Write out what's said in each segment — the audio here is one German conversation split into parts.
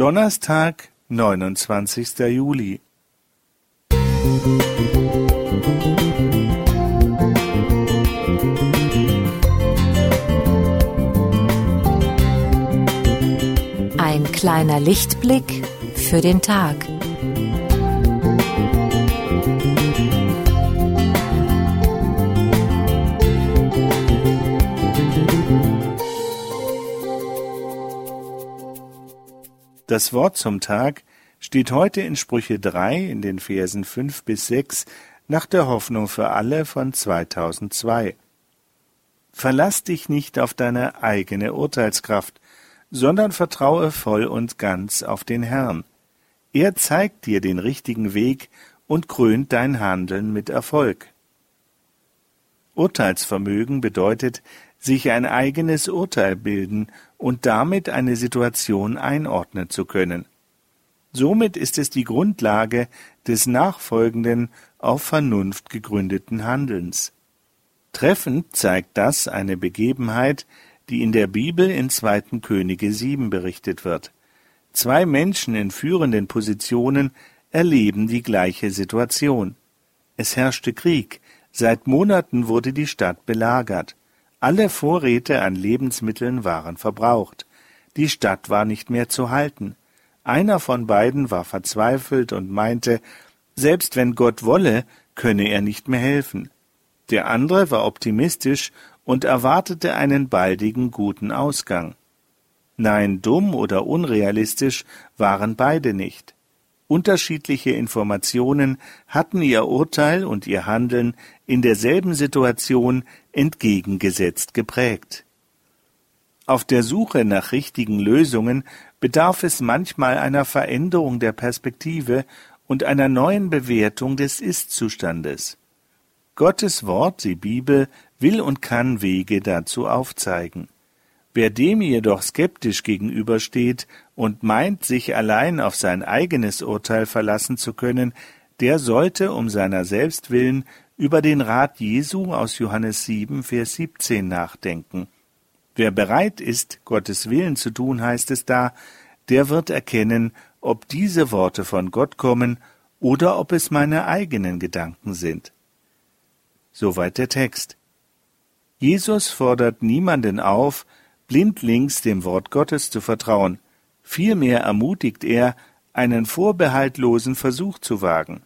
Donnerstag, neunundzwanzigster Juli. Ein kleiner Lichtblick für den Tag. Das Wort zum Tag steht heute in Sprüche 3 in den Versen 5 bis 6 nach der Hoffnung für alle von 2002. Verlass dich nicht auf deine eigene Urteilskraft, sondern vertraue voll und ganz auf den Herrn. Er zeigt dir den richtigen Weg und krönt dein Handeln mit Erfolg. Urteilsvermögen bedeutet, sich ein eigenes Urteil bilden und damit eine Situation einordnen zu können. Somit ist es die Grundlage des nachfolgenden, auf Vernunft gegründeten Handelns. Treffend zeigt das eine Begebenheit, die in der Bibel in 2. Könige 7 berichtet wird. Zwei Menschen in führenden Positionen erleben die gleiche Situation. Es herrschte Krieg, seit Monaten wurde die Stadt belagert. Alle Vorräte an Lebensmitteln waren verbraucht. Die Stadt war nicht mehr zu halten. Einer von beiden war verzweifelt und meinte, selbst wenn Gott wolle, könne er nicht mehr helfen. Der andere war optimistisch und erwartete einen baldigen guten Ausgang. Nein, dumm oder unrealistisch waren beide nicht. Unterschiedliche Informationen hatten ihr Urteil und ihr Handeln in derselben Situation entgegengesetzt geprägt. Auf der Suche nach richtigen Lösungen bedarf es manchmal einer Veränderung der Perspektive und einer neuen Bewertung des Ist-Zustandes. Gottes Wort, die Bibel, will und kann Wege dazu aufzeigen. Wer dem jedoch skeptisch gegenübersteht und meint, sich allein auf sein eigenes Urteil verlassen zu können, der sollte um seiner selbst willen über den Rat Jesu aus Johannes 7, Vers 17 nachdenken. Wer bereit ist, Gottes Willen zu tun, heißt es da, der wird erkennen, ob diese Worte von Gott kommen oder ob es meine eigenen Gedanken sind. Soweit der Text. Jesus fordert niemanden auf, blindlings dem Wort Gottes zu vertrauen, vielmehr ermutigt er, einen vorbehaltlosen Versuch zu wagen.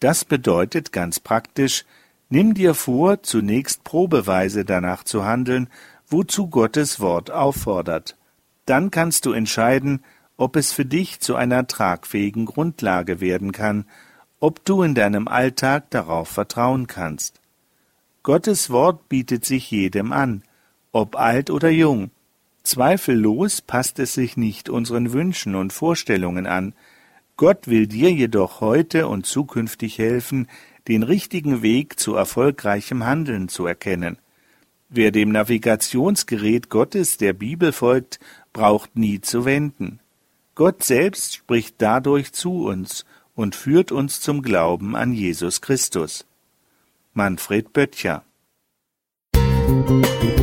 Das bedeutet ganz praktisch, nimm dir vor, zunächst probeweise danach zu handeln, wozu Gottes Wort auffordert. Dann kannst du entscheiden, ob es für dich zu einer tragfähigen Grundlage werden kann, ob du in deinem Alltag darauf vertrauen kannst. Gottes Wort bietet sich jedem an, ob alt oder jung. Zweifellos passt es sich nicht unseren Wünschen und Vorstellungen an. Gott will dir jedoch heute und zukünftig helfen, den richtigen Weg zu erfolgreichem Handeln zu erkennen. Wer dem Navigationsgerät Gottes der Bibel folgt, braucht nie zu wenden. Gott selbst spricht dadurch zu uns und führt uns zum Glauben an Jesus Christus. Manfred Böttcher Musik